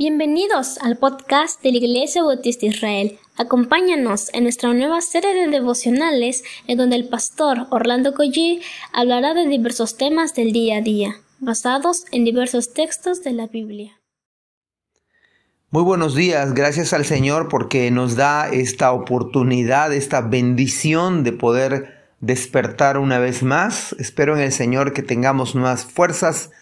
Bienvenidos al podcast de la Iglesia Bautista Israel. Acompáñanos en nuestra nueva serie de devocionales en donde el pastor Orlando Collie hablará de diversos temas del día a día, basados en diversos textos de la Biblia. Muy buenos días, gracias al Señor porque nos da esta oportunidad, esta bendición de poder despertar una vez más. Espero en el Señor que tengamos nuevas fuerzas,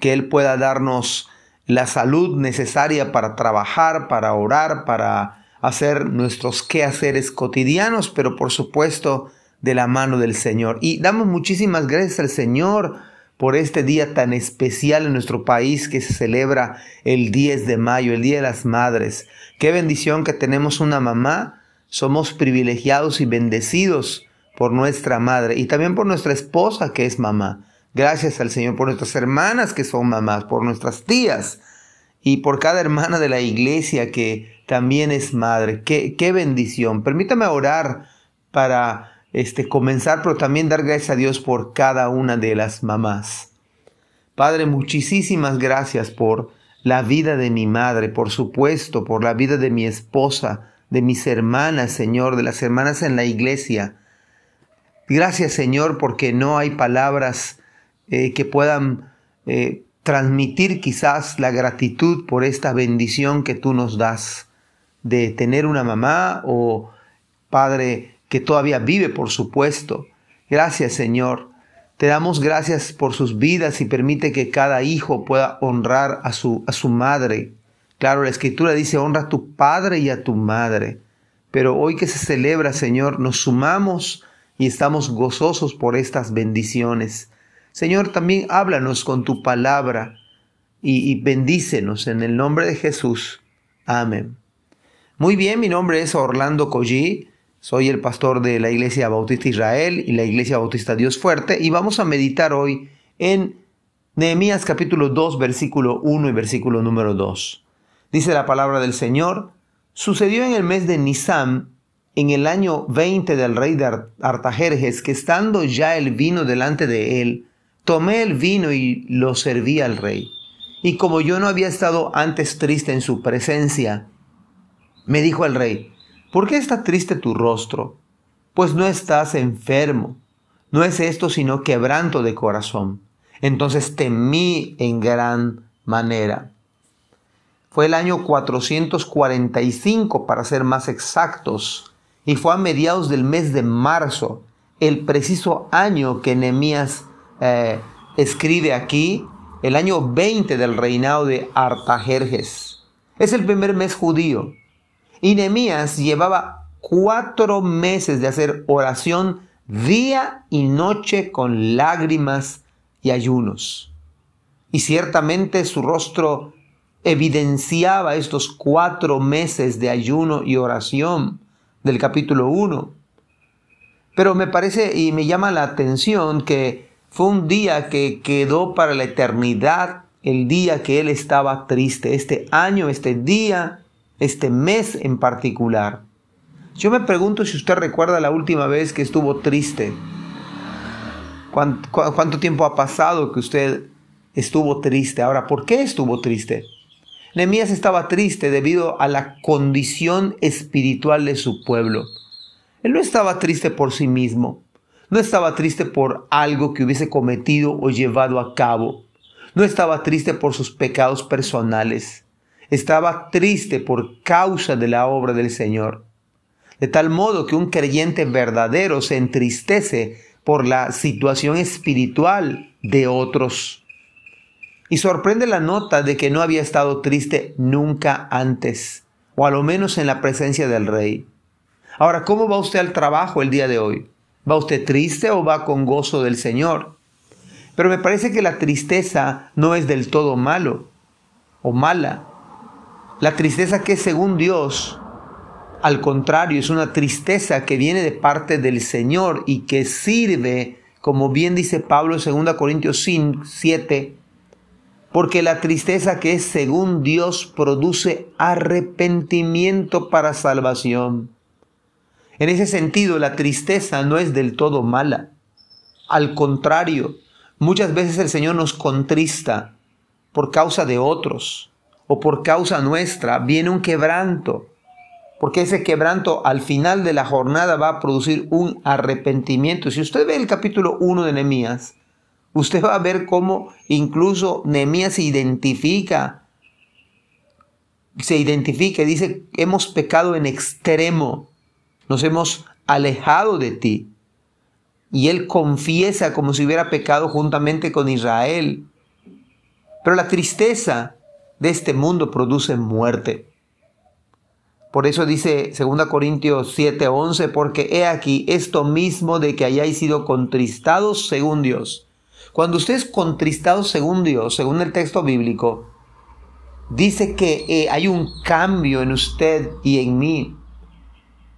que Él pueda darnos la salud necesaria para trabajar, para orar, para hacer nuestros quehaceres cotidianos, pero por supuesto de la mano del Señor. Y damos muchísimas gracias al Señor por este día tan especial en nuestro país que se celebra el 10 de mayo, el Día de las Madres. Qué bendición que tenemos una mamá. Somos privilegiados y bendecidos por nuestra madre y también por nuestra esposa que es mamá. Gracias al Señor por nuestras hermanas que son mamás, por nuestras tías y por cada hermana de la iglesia que también es madre. Qué, qué bendición. Permítame orar para este, comenzar, pero también dar gracias a Dios por cada una de las mamás. Padre, muchísimas gracias por la vida de mi madre, por supuesto, por la vida de mi esposa, de mis hermanas, Señor, de las hermanas en la iglesia. Gracias, Señor, porque no hay palabras eh, que puedan eh, transmitir quizás la gratitud por esta bendición que tú nos das de tener una mamá o padre que todavía vive, por supuesto. Gracias, Señor. Te damos gracias por sus vidas y permite que cada hijo pueda honrar a su, a su madre. Claro, la escritura dice, honra a tu padre y a tu madre. Pero hoy que se celebra, Señor, nos sumamos y estamos gozosos por estas bendiciones. Señor, también háblanos con tu palabra y, bendícenos en el nombre de Jesús. Amén. Muy bien, mi nombre es Orlando Collí, soy el pastor de la Iglesia Bautista Israel y la Iglesia Bautista Dios Fuerte y vamos a meditar hoy en Nehemías capítulo 2, versículo 1 y versículo número 2. Dice la palabra del Señor, sucedió en el mes de Nisan, en el año 20 del rey de Artajerjes, que estando ya el vino delante de él, Tomé el vino y lo serví al rey. Y como yo no había estado antes triste en su presencia, me dijo el rey, ¿por qué está triste tu rostro? Pues no estás enfermo. No es esto sino quebranto de corazón. Entonces temí en gran manera. Fue el año 445 para ser más exactos, y fue a mediados del mes de marzo, el preciso año que Nehemías eh, escribe aquí el año 20 del reinado de Artajerjes. Es el primer mes judío. Y Nehemías llevaba cuatro meses de hacer oración día y noche con lágrimas y ayunos. Y ciertamente su rostro evidenciaba estos cuatro meses de ayuno y oración del capítulo 1. Pero me parece y me llama la atención que fue un día que quedó para la eternidad, el día que él estaba triste, este año, este día, este mes en particular. Yo me pregunto si usted recuerda la última vez que estuvo triste. ¿Cuánto, tiempo ha pasado que usted estuvo triste? Ahora, ¿por qué estuvo triste? Nehemías estaba triste debido a la condición espiritual de su pueblo. Él no estaba triste por sí mismo. No estaba triste por algo que hubiese cometido o llevado a cabo. No estaba triste por sus pecados personales. Estaba triste por causa de la obra del Señor. De tal modo que un creyente verdadero se entristece por la situación espiritual de otros. Y sorprende la nota de que no había estado triste nunca antes, o a lo menos en la presencia del rey. Ahora, ¿cómo va usted al trabajo el día de hoy? ¿Va usted triste o va con gozo del Señor? Pero me parece que la tristeza no es del todo malo o mala. La tristeza que según Dios, al contrario, es una tristeza que viene de parte del Señor y que sirve, como bien dice Pablo en 2 Corintios 7, porque la tristeza que es según Dios produce arrepentimiento para salvación. En ese sentido, la tristeza no es del todo mala. Al contrario, muchas veces el Señor nos contrista por causa de otros o por causa nuestra viene un quebranto, porque ese quebranto al final de la jornada va a producir un arrepentimiento. Si usted ve el capítulo 1 de Nehemías, usted va a ver cómo incluso Nehemías se identifica, se identifica y dice, hemos pecado en extremo, nos hemos alejado de ti. Y él confiesa como si hubiera pecado juntamente con Israel. Pero la tristeza de este mundo produce muerte. Por eso dice 2 Corintios 7:11, porque he aquí esto mismo de que hayáis sido contristados según Dios. Cuando usted es contristado según Dios, según el texto bíblico, dice que eh, hay un cambio en usted y en mí.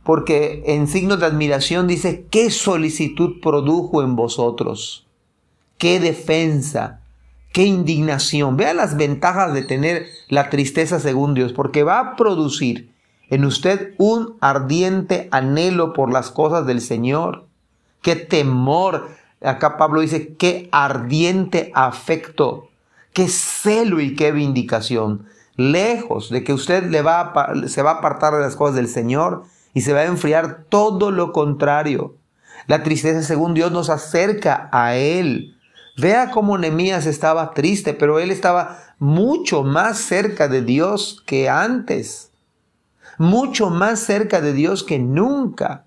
Porque en signos de admiración dice, ¿qué solicitud produjo en vosotros? ¿Qué defensa? qué indignación. Vea las ventajas de tener la tristeza según Dios, porque va a producir en usted un ardiente anhelo por las cosas del Señor. Qué temor. Acá Pablo dice, qué ardiente afecto, qué celo y qué vindicación. Lejos de que usted le va se va a apartar de las cosas del Señor y se va a enfriar todo lo contrario. La tristeza según Dios nos acerca a Él Vea cómo Nehemías estaba triste, pero él estaba mucho más cerca de Dios que antes. Mucho más cerca de Dios que nunca.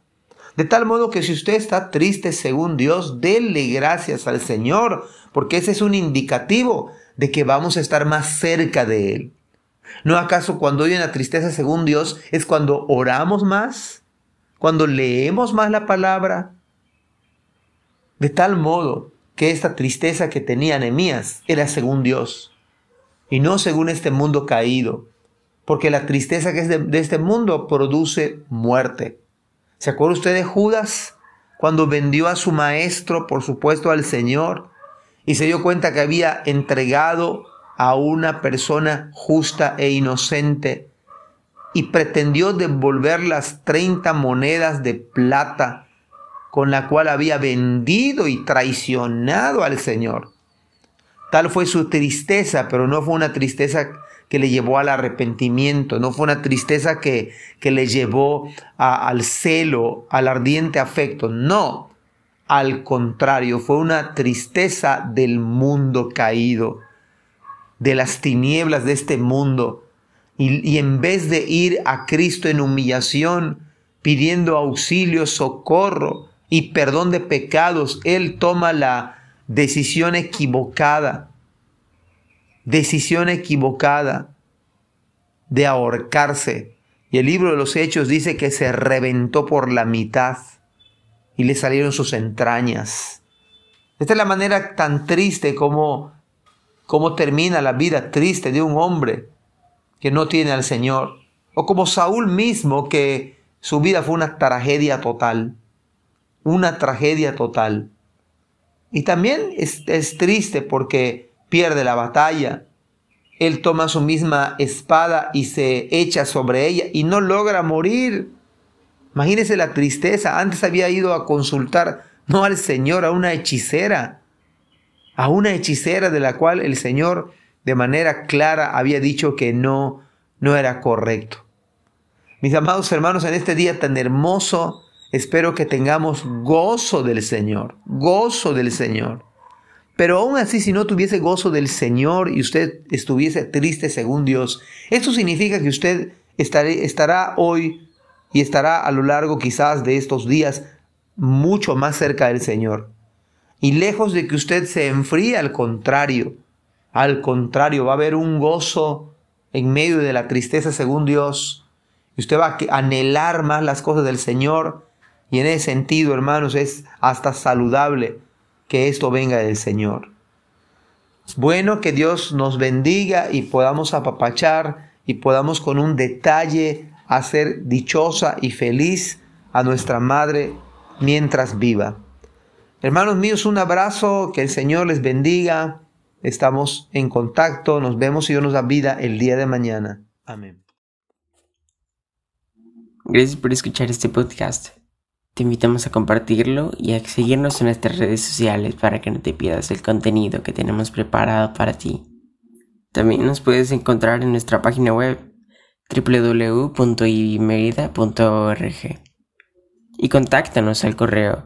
De tal modo que si usted está triste según Dios, déle gracias al Señor, porque ese es un indicativo de que vamos a estar más cerca de Él. ¿No acaso cuando hay una tristeza según Dios es cuando oramos más? ¿Cuando leemos más la palabra? De tal modo que esta tristeza que tenía Nehemías era según Dios y no según este mundo caído, porque la tristeza que es de, este mundo produce muerte. ¿Se acuerda usted de Judas cuando vendió a su maestro, por supuesto, al Señor y se dio cuenta que había entregado a una persona justa e inocente y pretendió devolver las 30 monedas de plata con la cual había vendido y traicionado al Señor. Tal fue su tristeza, pero no fue una tristeza que le llevó al arrepentimiento, no fue una tristeza que, que le llevó al celo, al ardiente afecto, no, al contrario, fue una tristeza del mundo caído, de las tinieblas de este mundo. Y, y en vez de ir a Cristo en humillación, pidiendo auxilio, socorro, y perdón de pecados, Él toma la decisión equivocada, decisión equivocada de ahorcarse. Y el libro de los Hechos dice que se reventó por la mitad y le salieron sus entrañas. Esta es la manera tan triste como, como termina la vida triste de un hombre que no tiene al Señor. O como Saúl mismo, que su vida fue una tragedia total una tragedia total. Y también es, triste porque pierde la batalla. Él toma su misma espada y se echa sobre ella y no logra morir. Imagínese la tristeza. Antes había ido a consultar no al Señor, a una hechicera. A una hechicera de la cual el Señor de manera clara había dicho que no, no era correcto. Mis amados hermanos, en este día tan hermoso Espero que tengamos gozo del Señor, gozo del Señor. Pero aún así, si no tuviese gozo del Señor y usted estuviese triste según Dios, esto significa que usted estará hoy y estará a lo largo quizás de estos días mucho más cerca del Señor. Y lejos de que usted se enfríe, al contrario, al contrario, va a haber un gozo en medio de la tristeza según Dios. Y usted va a anhelar más las cosas del Señor y en ese sentido, hermanos, es hasta saludable que esto venga del Señor. Bueno que Dios nos bendiga y podamos apapachar y podamos con un detalle hacer dichosa y feliz a nuestra Madre mientras viva. Hermanos míos, un abrazo, que el Señor les bendiga. Estamos en contacto, nos vemos y Dios nos da vida el día de mañana. Amén. Gracias por escuchar este podcast. Te invitamos a compartirlo y a seguirnos en nuestras redes sociales para que no te pierdas el contenido que tenemos preparado para ti. También nos puedes encontrar en nuestra página web www.ibimerida.org y contáctanos al correo